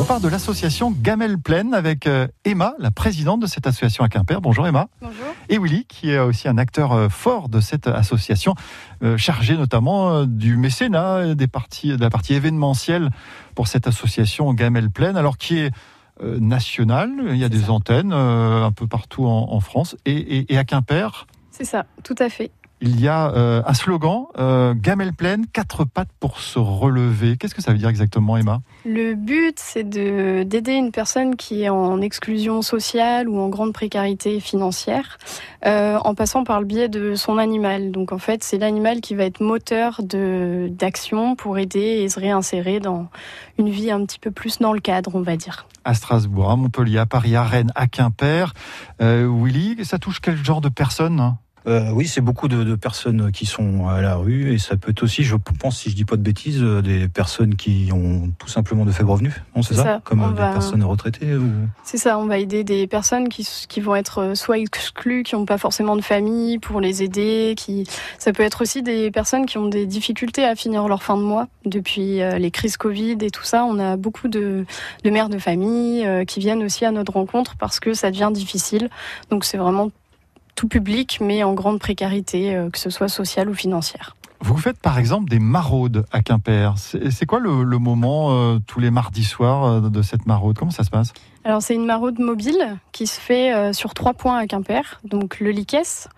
On parle de l'association Gamelle Plaine avec euh, Emma, la présidente de cette association à Quimper. Bonjour Emma. Bonjour. Et Willy, qui est aussi un acteur euh, fort de cette association, euh, chargé notamment du mécénat, des parties, de la partie événementielle pour cette association Gamelle Plaine, alors qui est nationale. Il y a des antennes un peu partout en, France et à Quimper. C'est ça, tout à fait il y a euh, un slogan, euh, gamelle pleine, quatre pattes pour se relever. Qu'est-ce que ça veut dire exactement, Emma? Le but, c'est d'aider une personne qui est en exclusion sociale ou en grande précarité financière, euh, en passant par le biais de son animal. Donc en fait, c'est l'animal qui va être moteur d'action pour aider et se réinsérer dans une vie un petit peu plus dans le cadre, on va dire. À Strasbourg, à Montpellier, à Paris, à Rennes, à Quimper. Willy, ça touche quel genre de personnes euh, oui, c'est beaucoup de, personnes qui sont à la rue et ça peut être aussi, je pense, si je dis pas de bêtises, euh, des personnes qui ont tout simplement de faibles revenus. Non, c'est ça, Comme des personnes retraitées ou... C'est ça, on va aider des personnes qui, qui vont être euh, soit exclues, qui n'ont pas forcément de famille pour les aider. Qui... Ça peut être aussi des personnes qui ont des difficultés à finir leur fin de mois. Depuis les crises Covid et tout ça, on a beaucoup de, de mères de famille qui viennent aussi à notre rencontre parce que ça devient difficile. Donc c'est vraiment tout public, mais en grande précarité, euh, que ce soit sociale ou financière. Vous faites par exemple des maraudes à Quimper. C'est quoi le, moment euh, tous les mardis soirs euh, de cette maraude? Comment ça se passe? Alors c'est une maraude mobile qui se fait sur trois points à Quimper, donc le Liquès,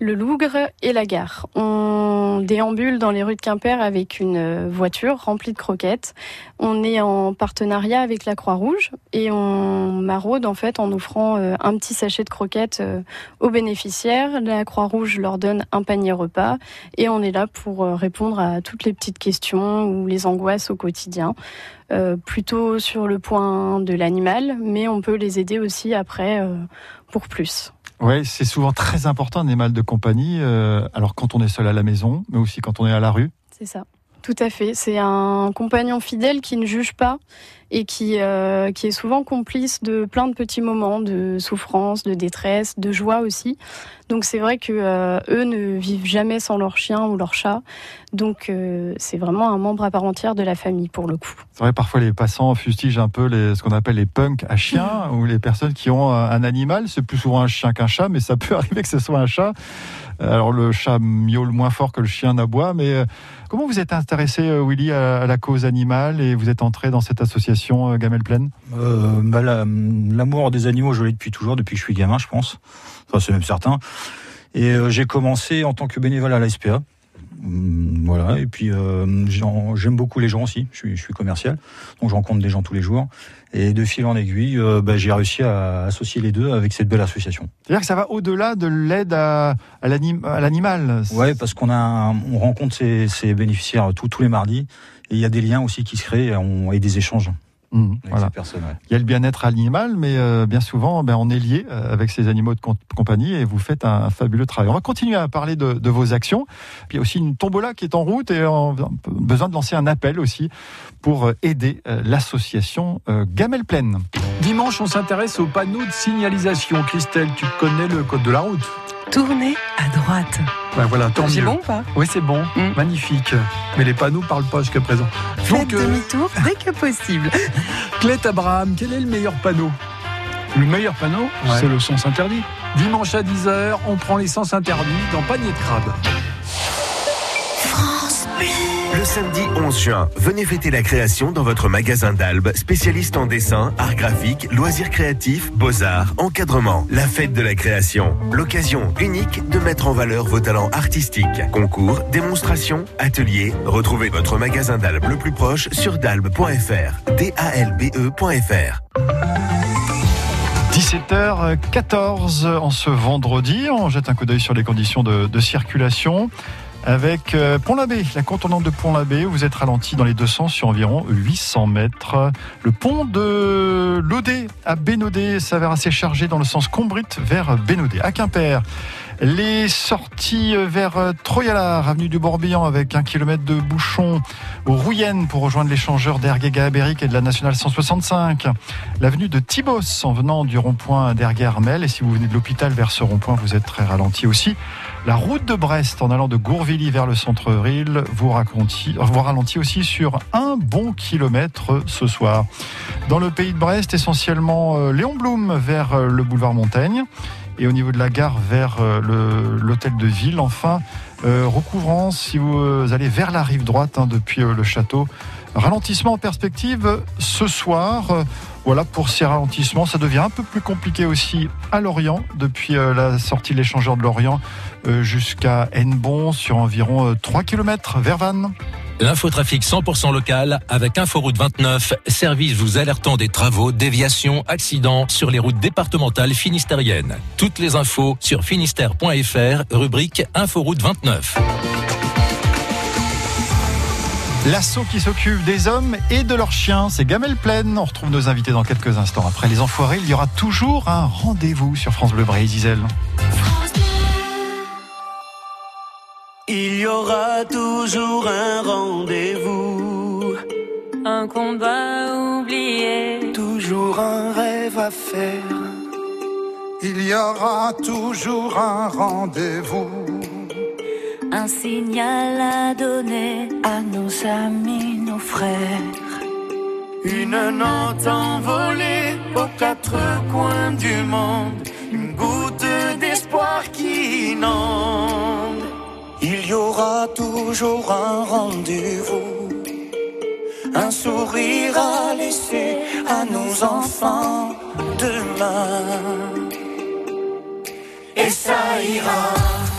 le Lougre et la gare. On déambule dans les rues de Quimper avec une voiture remplie de croquettes. On est en partenariat avec la Croix-Rouge et on maraude en fait en offrant euh, un petit sachet de croquettes euh, aux bénéficiaires. La Croix-Rouge leur donne un panier repas et on est là pour euh, répondre à toutes les petites questions ou les angoisses au quotidien. plutôt sur le point de l'animal, mais on peut les aider aussi après pour plus. Oui, c'est souvent très important un animal de compagnie. Euh, alors quand on est seul à la maison, mais aussi quand on est à la rue. C'est ça. Tout à fait. C'est un compagnon fidèle qui ne juge pas et qui, euh, qui est souvent complice de plein de petits moments de souffrance, de détresse, de joie aussi. Donc c'est vrai que euh, eux ne vivent jamais sans leur chien ou leur chat. Donc euh, c'est vraiment un membre à part entière de la famille pour le coup. C'est vrai parfois les passants fustigent un peu les, ce qu'on appelle les punks à chiens ou les personnes qui ont un animal. C'est plus souvent un chien qu'un chat, mais ça peut arriver que ce soit un chat. Alors le chat miaule moins fort que le chien n'aboie, mais comment vous êtes intéressé, Willy, à la cause animale et vous êtes entré dans cette association? Gamelle Plaine euh, bah, L'amour des animaux, je l'ai depuis toujours, depuis que je suis gamin, je pense. Enfin, c'est même certain. Et euh, j'ai commencé en tant que bénévole à la SPA. Hum, voilà, et puis euh, j'aime beaucoup les gens aussi, je suis, je suis, commercial, donc je rencontre des gens tous les jours. Et de fil en aiguille, euh, bah, j'ai réussi à associer les deux avec cette belle association. C'est-à-dire que ça va au-delà de l'aide à, à l'animal Ouais, parce qu'on a, on rencontre ces, ces bénéficiaires tous, tous les mardis, et il y a des liens aussi qui se créent et des échanges. Mmh, voilà. Il y a le bien-être animal, mais euh, bien souvent, ben, on est lié euh, avec ces animaux de compagnie et vous faites un, fabuleux travail. On va continuer à parler de, de, vos actions. Puis il y a aussi une tombola qui est en route et on a besoin de lancer un appel aussi pour euh, aider l'association Gamelle Plaine. Dimanche, on s'intéresse aux panneaux de signalisation. Christelle, tu connais le code de la route? Tournez à droite. Ben voilà, tant C'est bon ou pas? Oui, c'est bon. Mm. Magnifique. Mais les panneaux parlent pas jusqu'à présent. Faites euh, demi-tour dès que possible. Clette Abraham, quel est le meilleur panneau? Le meilleur panneau, c'est le sens interdit. Dimanche à 10h, on prend les sens interdits dans Panier de crabe. Le samedi 11 juin, venez fêter la création dans votre magasin d'Albe, spécialiste en dessin, art graphique, loisirs créatifs, beaux-arts, encadrement. La fête de la création. L'occasion unique de mettre en valeur vos talents artistiques. Concours, démonstrations, ateliers. Retrouvez votre magasin d'Albe le plus proche sur dalbe.fr. D-A-L-B-E.fr. 17h14 en ce vendredi. On jette un coup d'œil sur les conditions de circulation avec euh, Pont-l'Abbé, la contournante de Pont-l'Abbé, vous êtes ralenti dans les deux sens sur environ 800 mètres. Le pont de Lodé à Bénodet s'avère assez chargé dans le sens Combrit vers Bénodet. À Quimper, les sorties vers Troyalard, avenue du Morbihan, avec un kilomètre de bouchon au Rouyennes pour rejoindre l'échangeur d'Ergué-Gabéric et de la nationale 165. L'avenue de Thibos en venant du rond-point d'Ergué-Armel. Et si vous venez de l'hôpital vers ce rond-point, vous êtes très ralenti aussi La route de Brest en allant de Gourvilly vers le centre-ville vous, ralentit aussi sur un bon kilomètre ce soir. Dans le pays de Brest, essentiellement euh, Léon Blum vers euh, le boulevard Montaigne et au niveau de la gare vers euh, l'hôtel de ville. Enfin, recouvrant si vous allez vers la rive droite hein, depuis le château. Ralentissement en perspective ce soir. Voilà pour ces ralentissements. Ça devient un peu plus compliqué aussi à Lorient, depuis euh, la sortie de l'échangeur de Lorient euh, jusqu'à Hennebon, sur environ 3 euh, km vers Vannes. L'infotrafic 100% local avec Inforoute 29, service vous alertant des travaux, déviations, accidents sur les routes départementales finistériennes. Toutes les infos sur finistère.fr, rubrique Inforoute 29. L'assaut qui s'occupe des hommes et de leurs chiens, c'est Gamelle Plaine. On retrouve nos invités dans quelques instants. Après les enfoirés, il y aura toujours un rendez-vous sur France Bleu Brésil. Il y aura toujours un rendez-vous. Un combat oublié. Toujours un rêve à faire. Il y aura toujours un rendez-vous un signal à donner à nos amis, nos frères. Une note envolée aux quatre coins du monde, une goutte d'espoir qui inonde. Il y aura toujours un rendez-vous, un sourire à laisser à nos enfants demain. Et ça ira.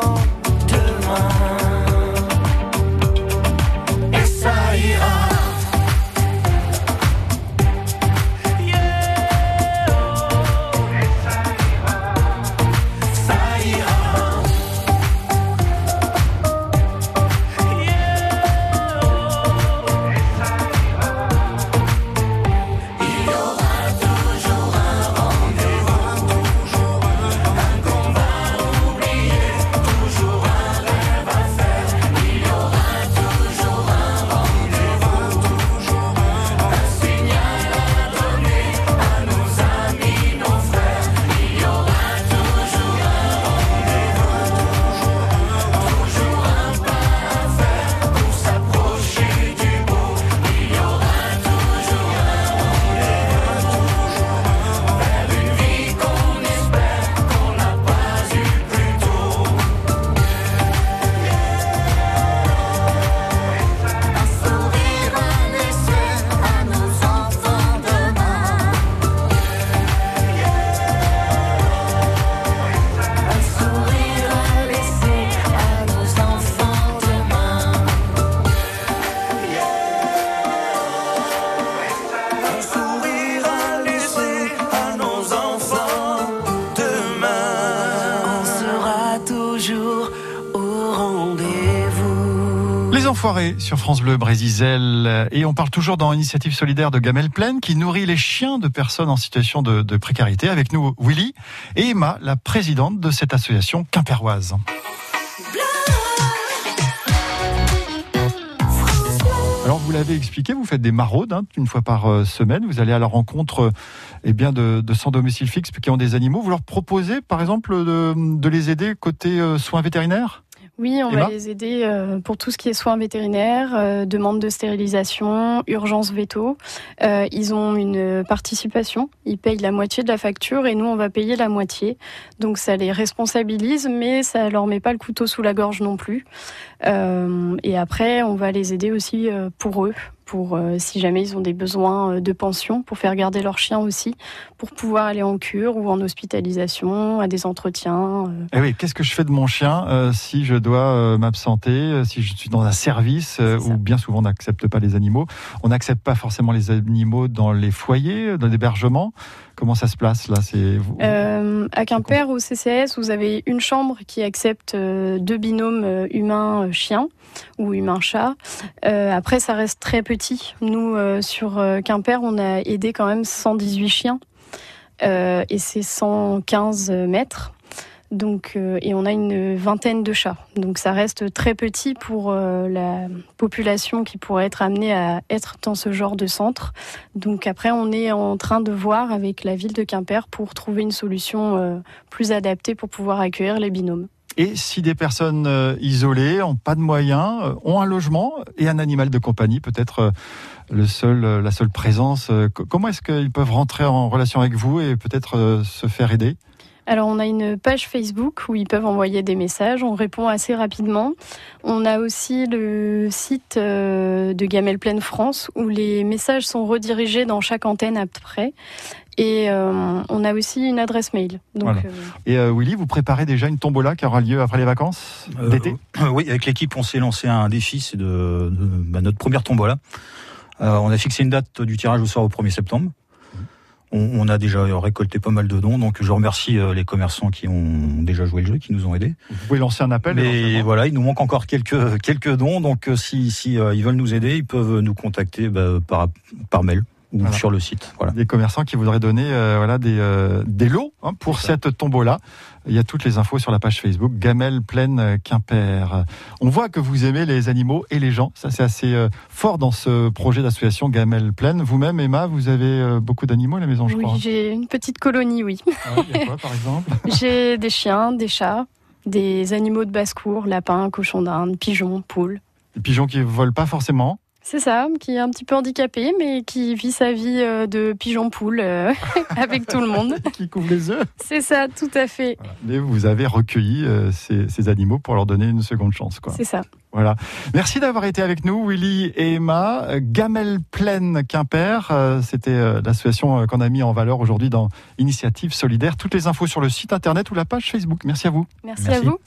fall sur France Bleu Brésil et on parle toujours dans l'initiative solidaire de Gamelle Plaine qui nourrit les chiens de personnes en situation de, précarité. Avec nous Willy et Emma, la présidente de cette association quimpéroise. Alors vous l'avez expliqué, vous faites des maraudes hein, une fois par euh, semaine. Vous allez à la rencontre eh bien de, sans domicile fixe qui ont des animaux. Vous leur proposez par exemple de, de les aider côté euh, soins vétérinaires? Oui, on va les aider euh, pour tout ce qui est soins vétérinaires, euh, demande de stérilisation, urgence veto. Euh, ils ont une participation, ils payent la moitié de la facture et nous, on va payer la moitié. Donc ça les responsabilise, mais ça leur met pas le couteau sous la gorge non plus. et après, on va les aider aussi pour eux, pour si jamais ils ont des besoins de pension, pour faire garder leur chien aussi, pour pouvoir aller en cure ou en hospitalisation, à des entretiens. Eh oui, qu'est-ce que je fais de mon chien si je dois m'absenter, si je suis dans un service où bien souvent on n'accepte pas les animaux, on n'accepte pas forcément les animaux dans les foyers, dans l'hébergement. Comment ça se place là? C'est euh, à Quimper au CCS, vous avez une chambre qui accepte euh, deux binômes euh, humains-chiens ou humains-chats. après, ça reste très petit. Nous, sur Quimper, on a aidé quand même 118 chiens et c'est 115 mètres. Donc, euh, et on a une vingtaine de chats. Donc ça reste très petit pour euh, la population qui pourrait être amenée à être dans ce genre de centre. Donc après, on est en train de voir avec la ville de Quimper pour trouver une solution euh, plus adaptée pour pouvoir accueillir les binômes. Et si des personnes isolées, n'ont pas de moyens, ont un logement et un animal de compagnie, peut-être le seul, la seule présence, comment est-ce qu'ils peuvent rentrer en relation avec vous et peut-être se faire aider? Alors on a une page Facebook où ils peuvent envoyer des messages, on répond assez rapidement. On a aussi le site euh, de Gamelle Pleine France où les messages sont redirigés dans chaque antenne après. Et euh, on a aussi une adresse mail. Donc, euh, Et Willy, vous préparez déjà une tombola qui aura lieu après les vacances d'été? Oui, avec l'équipe, on s'est lancé un défi, c'est de, bah, notre première tombola. on a fixé une date du tirage au soir au 1er septembre on, a déjà récolté pas mal de dons, donc je remercie euh, les commerçants qui ont déjà joué le jeu, qui nous ont aidés. Vous pouvez lancer un appel. Mais voilà, il nous manque encore quelques quelques dons, donc euh, si, si euh, ils veulent nous aider, ils peuvent nous contacter bah, par par mail ou sur le site. Voilà. Des commerçants qui voudraient donner euh, voilà, des, euh, des lots hein, pour cette tombola. Il y a toutes les infos sur la page Facebook Gamelle Pleine euh, Quimper. On voit que vous aimez les animaux et les gens. Ça, c'est assez fort dans ce projet d'association Gamelle Pleine. Vous-même, Emma, vous avez beaucoup d'animaux à la maison, je crois. Oui, j'ai une petite colonie, oui. Ah, il y a quoi, par exemple J'ai des chiens, des chats, des animaux de basse-cour, lapins, cochons d'Inde, pigeons, poules. Des pigeons qui volent pas forcément c'est ça, qui est un petit peu handicapé, mais qui vit sa vie euh, de pigeon-poule euh, avec tout le monde. qui couvre les œufs. C'est ça, tout à fait. Mais vous avez recueilli euh, ces, animaux pour leur donner une seconde chance. C'est ça. Voilà. Merci d'avoir été avec nous, Willy et Emma. Gamelle Pleine Quimper, c'était l'association qu'on a mis en valeur aujourd'hui dans Initiative Solidaire. Toutes les infos sur le site internet ou la page Facebook. Merci à vous. Merci. à vous.